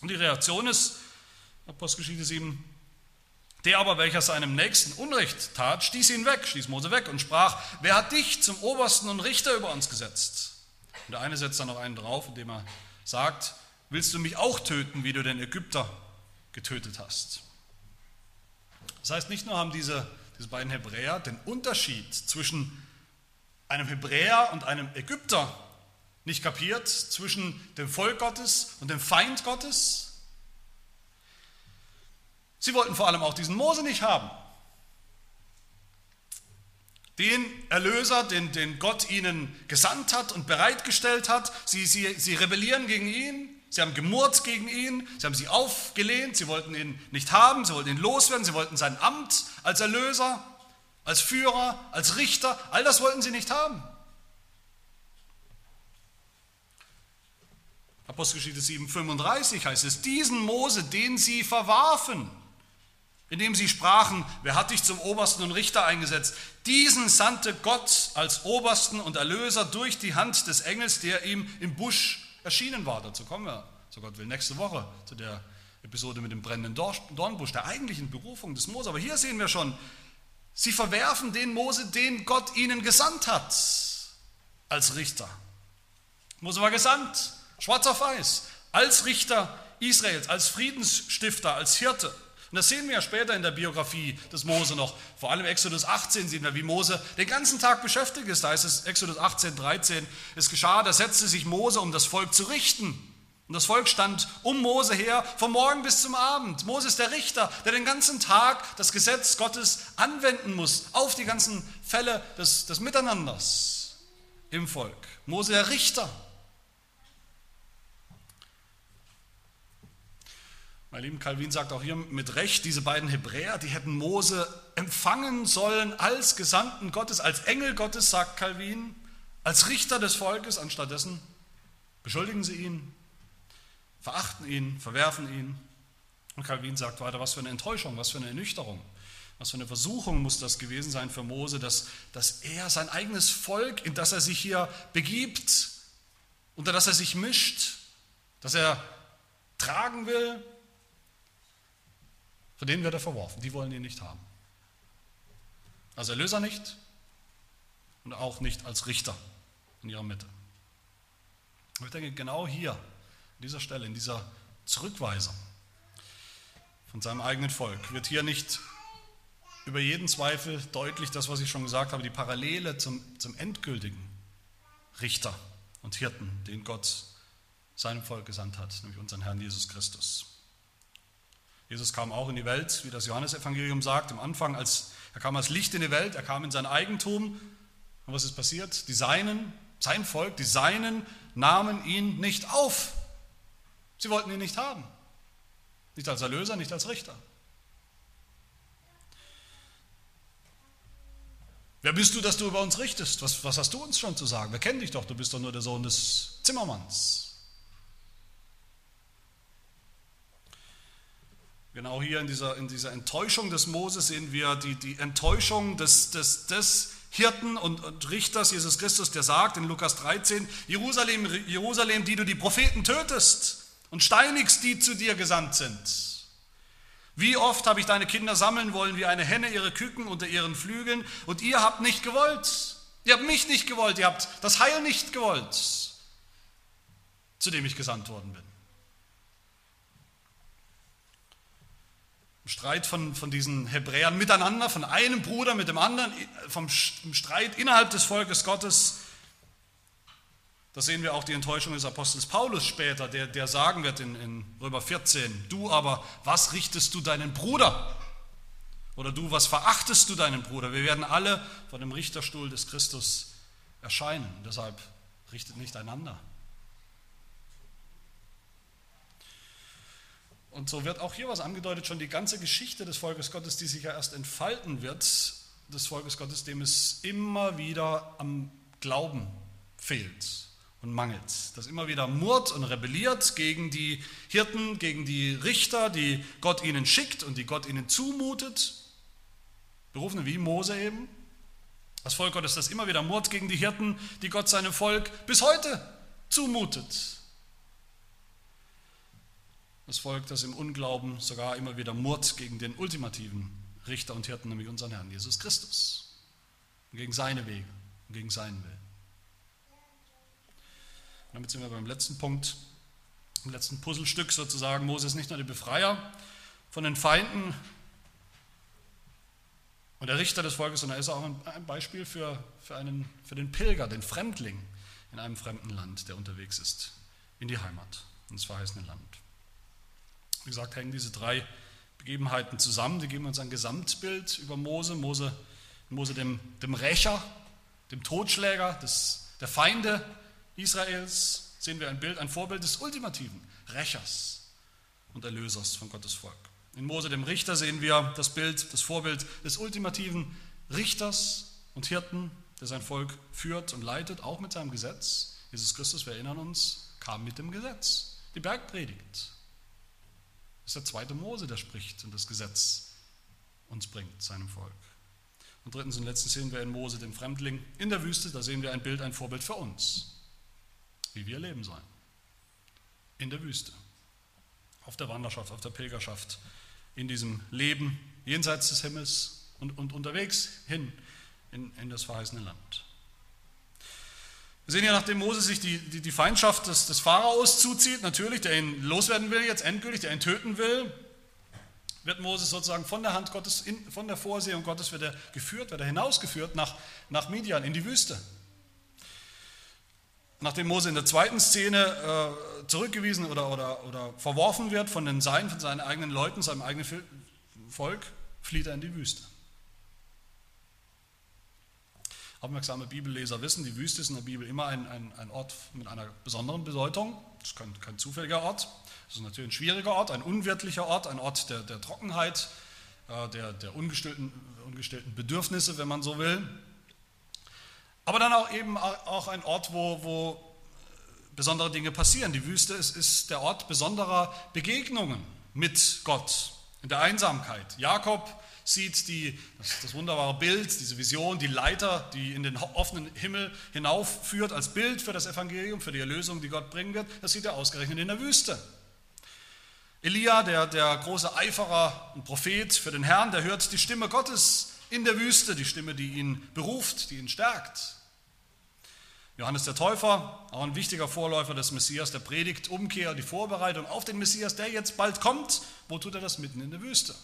Und die Reaktion ist, Apostelgeschichte 7, der aber, welcher seinem Nächsten Unrecht tat, stieß ihn weg, stieß Mose weg und sprach, wer hat dich zum Obersten und Richter über uns gesetzt? Und der eine setzt dann noch einen drauf, indem er sagt, willst du mich auch töten, wie du den Ägypter getötet hast? Das heißt, nicht nur haben diese, diese beiden Hebräer den Unterschied zwischen einem Hebräer und einem Ägypter nicht kapiert, zwischen dem Volk Gottes und dem Feind Gottes. Sie wollten vor allem auch diesen Mose nicht haben. Den Erlöser, den, den Gott ihnen gesandt hat und bereitgestellt hat. Sie, sie, sie rebellieren gegen ihn. Sie haben gemurrt gegen ihn, sie haben sie aufgelehnt, sie wollten ihn nicht haben, sie wollten ihn loswerden, sie wollten sein Amt als Erlöser als Führer, als Richter. All das wollten sie nicht haben. Apostelgeschichte 7,35 heißt es, diesen Mose, den sie verwarfen, indem sie sprachen, wer hat dich zum Obersten und Richter eingesetzt? Diesen sandte Gott als Obersten und Erlöser durch die Hand des Engels, der ihm im Busch erschienen war. Dazu kommen wir, so Gott will, nächste Woche zu der Episode mit dem brennenden Dornbusch, der eigentlichen Berufung des Mose. Aber hier sehen wir schon, sie verwerfen den Mose, den Gott ihnen gesandt hat, als Richter. Mose war gesandt, schwarz auf weiß, als Richter Israels, als Friedensstifter, als Hirte. Und das sehen wir ja später in der Biografie des Mose noch. Vor allem Exodus 18 sehen wir, wie Mose den ganzen Tag beschäftigt ist. Da heißt es Exodus 18, 13, es geschah, da setzte sich Mose, um das Volk zu richten. Und das Volk stand um Mose her, vom Morgen bis zum Abend. Mose ist der Richter, der den ganzen Tag das Gesetz Gottes anwenden muss auf die ganzen Fälle des, des Miteinanders im Volk. Mose der Richter. Mein lieben Calvin sagt auch hier mit Recht, diese beiden Hebräer, die hätten Mose empfangen sollen als Gesandten Gottes, als Engel Gottes, sagt Calvin, als Richter des Volkes. Anstattdessen beschuldigen sie ihn, verachten ihn, verwerfen ihn. Und Calvin sagt weiter, was für eine Enttäuschung, was für eine Ernüchterung, was für eine Versuchung muss das gewesen sein für Mose, dass, dass er sein eigenes Volk, in das er sich hier begibt, unter das er sich mischt, dass er tragen will, von denen wird er verworfen. Die wollen ihn nicht haben. Als Erlöser nicht und auch nicht als Richter in ihrer Mitte. Und ich denke, genau hier, an dieser Stelle, in dieser Zurückweisung von seinem eigenen Volk, wird hier nicht über jeden Zweifel deutlich das, was ich schon gesagt habe, die Parallele zum, zum endgültigen Richter und Hirten, den Gott seinem Volk gesandt hat, nämlich unseren Herrn Jesus Christus. Jesus kam auch in die Welt, wie das Johannesevangelium sagt, am Anfang, als er kam als Licht in die Welt, er kam in sein Eigentum. Und was ist passiert? Die Seinen, sein Volk, die Seinen nahmen ihn nicht auf. Sie wollten ihn nicht haben. Nicht als Erlöser, nicht als Richter. Wer bist du, dass du über uns richtest? Was, was hast du uns schon zu sagen? Wir kennen dich doch, du bist doch nur der Sohn des Zimmermanns. Genau hier in dieser, in dieser Enttäuschung des Moses sehen wir die, die Enttäuschung des, des, des Hirten und, und, Richters Jesus Christus, der sagt in Lukas 13, Jerusalem, Jerusalem, die du die Propheten tötest und steinigst, die zu dir gesandt sind. Wie oft habe ich deine Kinder sammeln wollen, wie eine Henne ihre Küken unter ihren Flügeln, und ihr habt nicht gewollt. Ihr habt mich nicht gewollt, ihr habt das Heil nicht gewollt, zu dem ich gesandt worden bin. Streit von, von diesen Hebräern miteinander, von einem Bruder mit dem anderen, vom Streit innerhalb des Volkes Gottes. Da sehen wir auch die Enttäuschung des Apostels Paulus später, der, der sagen wird in, in Römer 14, du aber, was richtest du deinen Bruder? Oder du, was verachtest du deinen Bruder? Wir werden alle vor dem Richterstuhl des Christus erscheinen. Deshalb richtet nicht einander. Und so wird auch hier was angedeutet, schon die ganze Geschichte des Volkes Gottes, die sich ja erst entfalten wird, des Volkes Gottes, dem es immer wieder am Glauben fehlt und mangelt. Das immer wieder murrt und rebelliert gegen die Hirten, gegen die Richter, die Gott ihnen schickt und die Gott ihnen zumutet. Berufene wie Mose eben. Das Volk Gottes, das immer wieder murrt gegen die Hirten, die Gott seinem Volk bis heute zumutet. Das Volk, das im Unglauben sogar immer wieder murrt gegen den ultimativen Richter und Hirten, nämlich unseren Herrn Jesus Christus. Gegen seine Wege und gegen seinen Willen. Und damit sind wir beim letzten Punkt, im letzten Puzzlestück sozusagen. Mose ist nicht nur der Befreier von den Feinden und der Richter des Volkes, sondern er ist auch ein Beispiel für, für, einen, für den Pilger, den Fremdling in einem fremden Land, der unterwegs ist in die Heimat, ins verheißene Land. Wie gesagt, hängen diese drei Begebenheiten zusammen. Die geben uns ein Gesamtbild über Mose. Mose, Mose dem, dem Rächer, dem Totschläger, des, der Feinde Israels, sehen wir ein Bild, ein Vorbild des ultimativen Rächers und Erlösers von Gottes Volk. In Mose dem Richter sehen wir das Bild, das Vorbild des ultimativen Richters und Hirten, der sein Volk führt und leitet, auch mit seinem Gesetz. Jesus Christus, wir erinnern uns, kam mit dem Gesetz. Die Bergpredigt. Das ist der zweite Mose, der spricht und das Gesetz uns bringt, seinem Volk. Und drittens und letztens sehen wir in Mose den Fremdling in der Wüste, da sehen wir ein Bild, ein Vorbild für uns, wie wir leben sollen. In der Wüste, auf der Wanderschaft, auf der Pilgerschaft, in diesem Leben jenseits des Himmels und, und unterwegs hin in, in das verheißene Land. Wir sehen ja, nachdem Mose sich die, die, die Feindschaft des, des Pharaos zuzieht, natürlich, der ihn loswerden will jetzt endgültig, der ihn töten will, wird Moses sozusagen von der Hand Gottes, in, von der Vorsehung Gottes wird er geführt, wird er hinausgeführt nach, nach Midian, in die Wüste. Nachdem Mose in der zweiten Szene äh, zurückgewiesen oder, oder, oder verworfen wird von den Seinen, von seinen eigenen Leuten, seinem eigenen Volk, flieht er in die Wüste. Aufmerksame Bibelleser wissen, die Wüste ist in der Bibel immer ein, ein, ein Ort mit einer besonderen Bedeutung. Das ist kein, kein zufälliger Ort. Das ist natürlich ein schwieriger Ort, ein unwirtlicher Ort, ein Ort der, der Trockenheit, äh, der, der ungestillten, ungestillten Bedürfnisse, wenn man so will. Aber dann auch eben auch ein Ort, wo, wo besondere Dinge passieren. Die Wüste ist, ist der Ort besonderer Begegnungen mit Gott in der Einsamkeit. Jakob sieht die, das, das wunderbare Bild, diese Vision, die Leiter, die in den offenen Himmel hinaufführt, als Bild für das Evangelium, für die Erlösung, die Gott bringen wird, das sieht er ausgerechnet in der Wüste. Elia, der, der große Eiferer und Prophet für den Herrn, der hört die Stimme Gottes in der Wüste, die Stimme, die ihn beruft, die ihn stärkt. Johannes der Täufer, auch ein wichtiger Vorläufer des Messias, der predigt Umkehr, die Vorbereitung auf den Messias, der jetzt bald kommt. Wo tut er das? Mitten in der Wüste.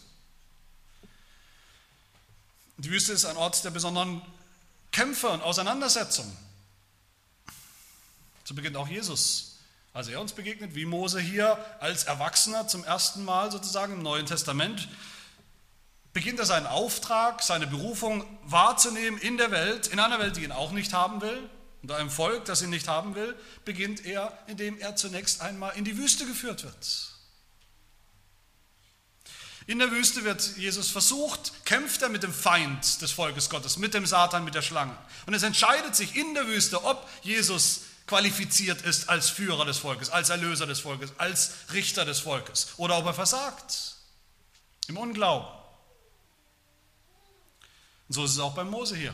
Die Wüste ist ein Ort der besonderen Kämpfe und Auseinandersetzungen. So beginnt auch Jesus, als er uns begegnet, wie Mose hier als Erwachsener zum ersten Mal sozusagen im Neuen Testament, beginnt er seinen Auftrag, seine Berufung wahrzunehmen in der Welt, in einer Welt, die ihn auch nicht haben will, und einem Volk, das ihn nicht haben will, beginnt er, indem er zunächst einmal in die Wüste geführt wird. In der Wüste wird Jesus versucht, kämpft er mit dem Feind des Volkes Gottes, mit dem Satan, mit der Schlange. Und es entscheidet sich in der Wüste, ob Jesus qualifiziert ist als Führer des Volkes, als Erlöser des Volkes, als Richter des Volkes oder ob er versagt. Im Unglauben. Und so ist es auch bei Mose hier.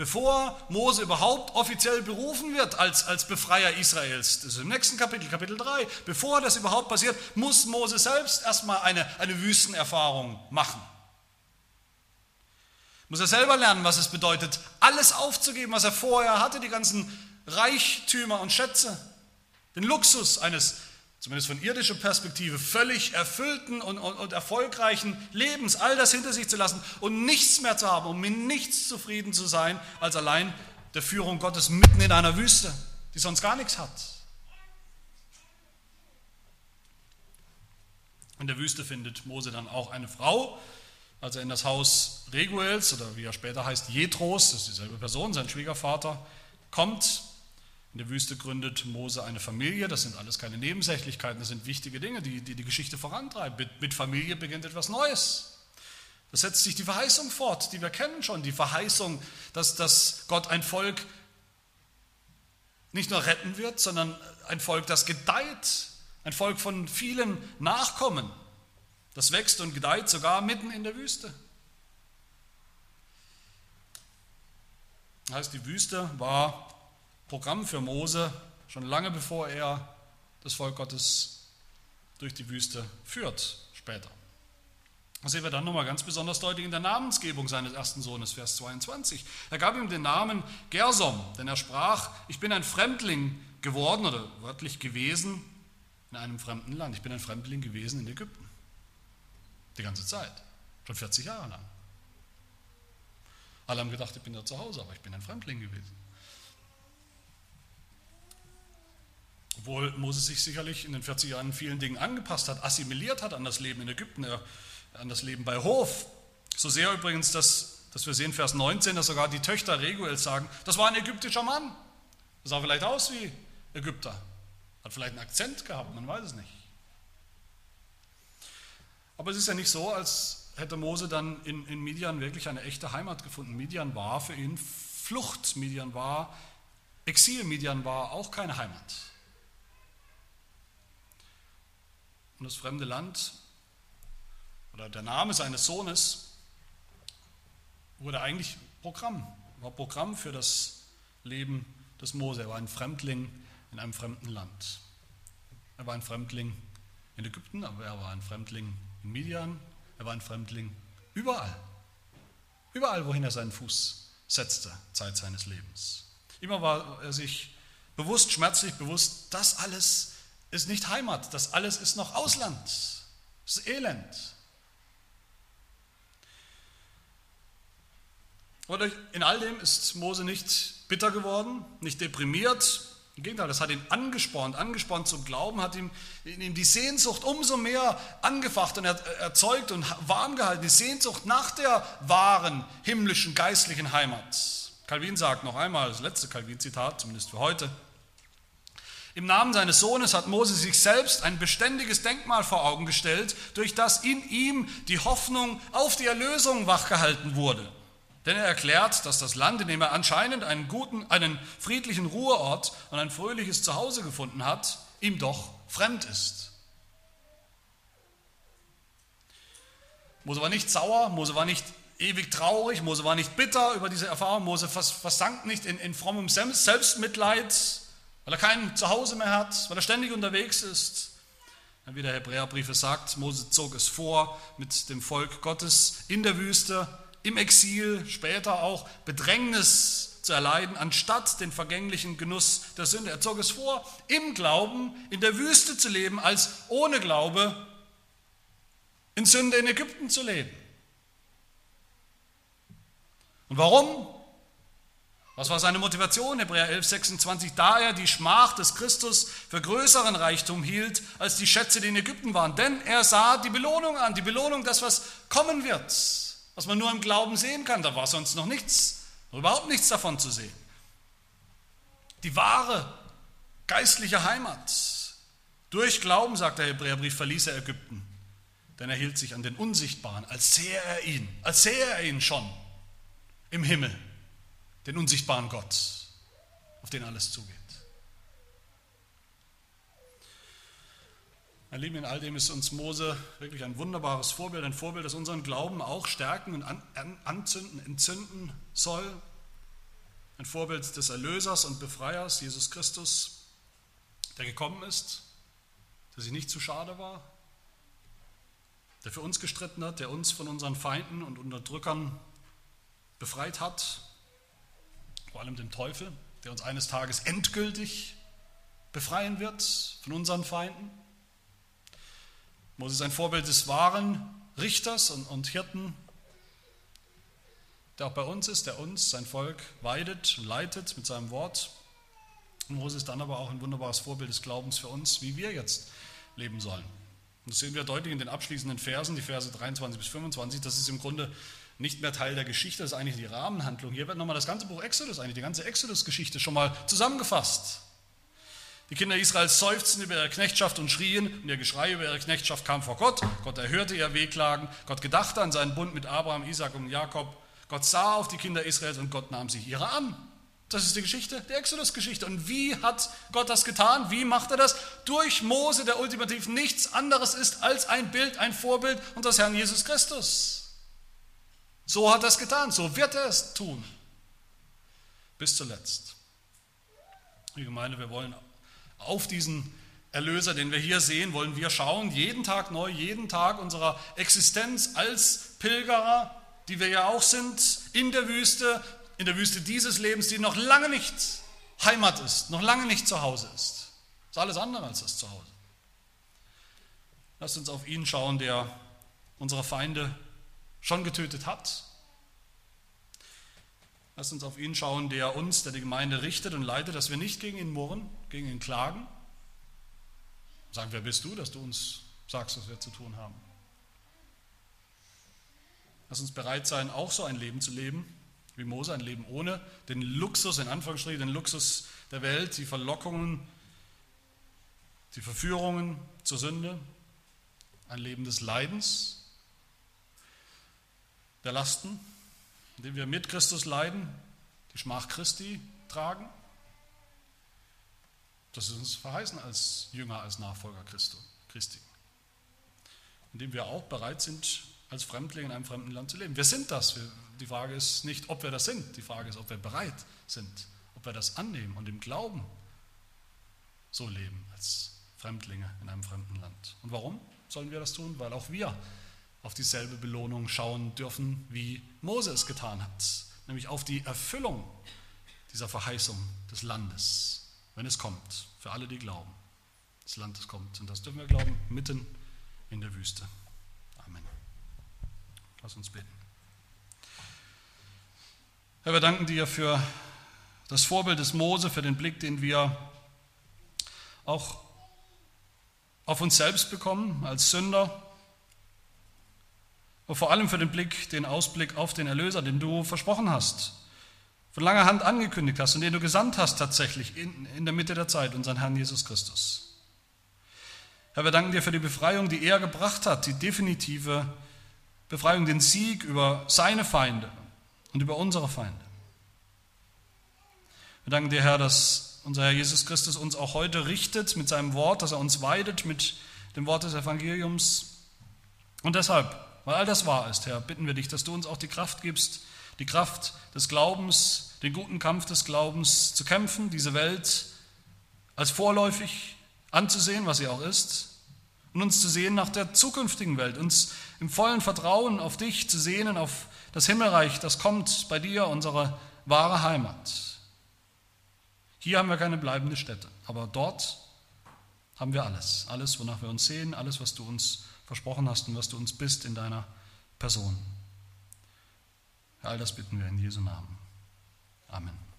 Bevor Mose überhaupt offiziell berufen wird als, als Befreier Israels, das ist im nächsten Kapitel, Kapitel 3, bevor das überhaupt passiert, muss Mose selbst erstmal eine, eine Wüstenerfahrung machen. Muss er selber lernen, was es bedeutet, alles aufzugeben, was er vorher hatte, die ganzen Reichtümer und Schätze, den Luxus eines zumindest von irdischer Perspektive, völlig erfüllten und, und, und, erfolgreichen Lebens, all das hinter sich zu lassen und nichts mehr zu haben, um mit nichts zufrieden zu sein, als allein der Führung Gottes mitten in einer Wüste, die sonst gar nichts hat. In der Wüste findet Mose dann auch eine Frau, als er in das Haus Reguels oder wie er später heißt, Jetros, das ist dieselbe Person, sein Schwiegervater, kommt in der Wüste gründet Mose eine Familie, das sind alles keine Nebensächlichkeiten, das sind wichtige Dinge, die die, die Geschichte vorantreiben. Mit, mit Familie beginnt etwas Neues. Da setzt sich die Verheißung fort, die wir kennen schon, die Verheißung, dass, dass Gott ein Volk nicht nur retten wird, sondern ein Volk, das gedeiht, ein Volk von vielen Nachkommen, das wächst und gedeiht sogar mitten in der Wüste. Das heißt, die Wüste war Programm für Mose, schon lange bevor er das Volk Gottes durch die Wüste führt, später. Das sehen wir dann nochmal ganz besonders deutlich in der Namensgebung seines ersten Sohnes, Vers 22. Er gab ihm den Namen Gersom, denn er sprach, ich bin ein Fremdling geworden oder wörtlich gewesen in einem fremden Land. Ich bin ein Fremdling gewesen in Ägypten. Die ganze Zeit, schon 40 Jahre lang. Alle haben gedacht, ich bin da zu Hause, aber ich bin ein Fremdling gewesen. Obwohl Moses sich sicherlich in den 40 Jahren vielen Dingen angepasst hat, assimiliert hat an das Leben in Ägypten, äh, an das Leben bei Hof. So sehr übrigens, dass, dass wir sehen, Vers 19, dass sogar die Töchter Reguels sagen, das war ein ägyptischer Mann. Das sah vielleicht aus wie Ägypter. Hat vielleicht einen Akzent gehabt, man weiß es nicht. Aber es ist ja nicht so, als hätte Mose dann in, in Midian wirklich eine echte Heimat gefunden. Midian war für ihn Flucht, Midian war Exil, Midian war auch keine Heimat. Und das fremde Land oder der Name seines Sohnes wurde eigentlich Programm, war Programm für das Leben des Mose. Er war ein Fremdling in einem fremden Land. Er war ein Fremdling in Ägypten, aber er war ein Fremdling in Midian, er war ein Fremdling überall. Überall, wohin er seinen Fuß setzte, Zeit seines Lebens. Immer war er sich bewusst, schmerzlich bewusst, das alles ist nicht Heimat, das alles ist noch Ausland, ist Elend. Und in all dem ist Mose nicht bitter geworden, nicht deprimiert. Im Gegenteil, das hat ihn angespornt, angespornt zum Glauben, hat ihm, ihm die Sehnsucht umso mehr angefacht und erzeugt und warm gehalten, die Sehnsucht nach der wahren himmlischen geistlichen Heimat. Calvin sagt noch einmal, das letzte Calvin-Zitat, zumindest für heute, im Namen seines Sohnes hat Mose sich selbst ein beständiges Denkmal vor Augen gestellt, durch das in ihm die Hoffnung auf die Erlösung wachgehalten wurde. Denn er erklärt, dass das Land, in dem er anscheinend einen guten, einen friedlichen Ruheort und ein fröhliches Zuhause gefunden hat, ihm doch fremd ist. Mose war nicht sauer, Mose war nicht ewig traurig, Mose war nicht bitter über diese Erfahrung, Mose versank nicht in, in frommem Selbstmitleid, weil er kein Zuhause mehr hat, weil er ständig unterwegs ist. Wie der Hebräerbrief sagt, Mose zog es vor mit dem Volk Gottes in der Wüste im Exil, später auch Bedrängnis zu erleiden, anstatt den vergänglichen Genuss der Sünde. Er zog es vor, im Glauben in der Wüste zu leben, als ohne Glaube in Sünde in Ägypten zu leben. Und warum? Was war seine Motivation? Hebräer 11, 26, da er die Schmach des Christus für größeren Reichtum hielt als die Schätze, die in Ägypten waren. Denn er sah die Belohnung an, die Belohnung, das, was kommen wird was man nur im Glauben sehen kann. Da war sonst noch nichts, überhaupt nichts davon zu sehen. Die wahre geistliche Heimat. Durch Glauben, sagt der Hebräerbrief, verließ er Ägypten, denn er hielt sich an den Unsichtbaren, als sähe er ihn, als sähe er ihn schon im Himmel, den unsichtbaren Gott, auf den alles zugeht. Mein Lieben, in all dem ist uns Mose wirklich ein wunderbares Vorbild, ein Vorbild, das unseren Glauben auch stärken und anzünden, entzünden soll. Ein Vorbild des Erlösers und Befreiers, Jesus Christus, der gekommen ist, der sich nicht zu schade war, der für uns gestritten hat, der uns von unseren Feinden und Unterdrückern befreit hat, vor allem dem Teufel, der uns eines Tages endgültig befreien wird von unseren Feinden. Mose ist ein Vorbild des wahren Richters und, und Hirten, der auch bei uns ist, der uns, sein Volk, weidet und leitet mit seinem Wort. Und Mose ist dann aber auch ein wunderbares Vorbild des Glaubens für uns, wie wir jetzt leben sollen. Und das sehen wir deutlich in den abschließenden Versen, die Verse 23 bis 25. Das ist im Grunde nicht mehr Teil der Geschichte, das ist eigentlich die Rahmenhandlung. Hier wird nochmal das ganze Buch Exodus, eigentlich die ganze Exodus-Geschichte schon mal zusammengefasst. Die Kinder Israels seufzten über ihre Knechtschaft und schrien, und ihr Geschrei über ihre Knechtschaft kam vor Gott. Gott erhörte ihr Wehklagen. Gott gedachte an seinen Bund mit Abraham, Isaac und Jakob. Gott sah auf die Kinder Israels und Gott nahm sich ihrer an. Das ist die Geschichte, die Exodus-Geschichte. Und wie hat Gott das getan? Wie macht er das? Durch Mose, der ultimativ nichts anderes ist als ein Bild, ein Vorbild unseres Herrn Jesus Christus. So hat er es getan, so wird er es tun. Bis zuletzt. Die Gemeinde, wir wollen auf diesen Erlöser, den wir hier sehen, wollen wir schauen, jeden Tag neu, jeden Tag unserer Existenz als Pilgerer, die wir ja auch sind, in der Wüste, in der Wüste dieses Lebens, die noch lange nicht Heimat ist, noch lange nicht zu Hause ist. Das ist alles andere als das Zuhause. Lasst uns auf ihn schauen, der unsere Feinde schon getötet hat. Lasst uns auf ihn schauen, der uns, der die Gemeinde richtet und leitet, dass wir nicht gegen ihn murren, gegen ihn klagen. Sagen, wer bist du, dass du uns sagst, was wir zu tun haben? Lass uns bereit sein, auch so ein Leben zu leben, wie Mose, ein Leben ohne den Luxus, in Anführungsstrichen, den Luxus der Welt, die Verlockungen, die Verführungen zur Sünde, ein Leben des Leidens, der Lasten, indem wir mit Christus leiden, die Schmach Christi tragen. Das ist uns verheißen als Jünger, als Nachfolger Christi. Indem wir auch bereit sind, als Fremdling in einem fremden Land zu leben. Wir sind das. die Frage ist nicht, ob wir das sind. Die Frage ist, ob wir bereit sind, ob wir das annehmen und im Glauben so leben als Fremdlinge in einem fremden Land. Und warum sollen wir das tun? Weil auch wir auf dieselbe Belohnung schauen dürfen, wie Mose es getan hat, nämlich auf die Erfüllung dieser Verheißung des Landes, wenn es kommt, für alle, die glauben. Das Land, das kommt. Und das dürfen wir glauben, mitten in der Wüste. Amen. Lass uns beten. Herr, wir danken dir für das Vorbild des Mose, für den Blick, den wir auch auf uns selbst bekommen als Sünder, aber vor allem für den Blick, den Ausblick auf den Erlöser, den du versprochen hast, von langer Hand angekündigt hast und den du gesandt hast tatsächlich in, in der Mitte der Zeit, unseren Herrn Jesus Christus. Herr, wir danken dir für die Befreiung, die er gebracht hat, die definitive Befreiung, den Sieg über seine Feinde und über unsere Feinde. Wir danken dir, Herr, dass unser Herr Jesus Christus uns auch heute richtet mit seinem Wort, dass er uns weidet mit dem Wort des Evangeliums. Und deshalb weil all das wahr ist, Herr, bitten wir dich, dass du uns auch die Kraft gibst, die Kraft des Glaubens, den guten Kampf des Glaubens zu kämpfen, diese Welt als vorläufig anzusehen, was sie auch ist, und uns zu sehen nach der zukünftigen Welt, uns im vollen Vertrauen auf dich zu sehnen, auf das Himmelreich, das kommt bei dir, unsere wahre Heimat. Hier haben wir keine bleibende Stätte, aber dort haben wir alles, alles, wonach wir uns sehen, alles, was du uns versprochen hast und was du uns bist in deiner Person. All das bitten wir in Jesu Namen. Amen.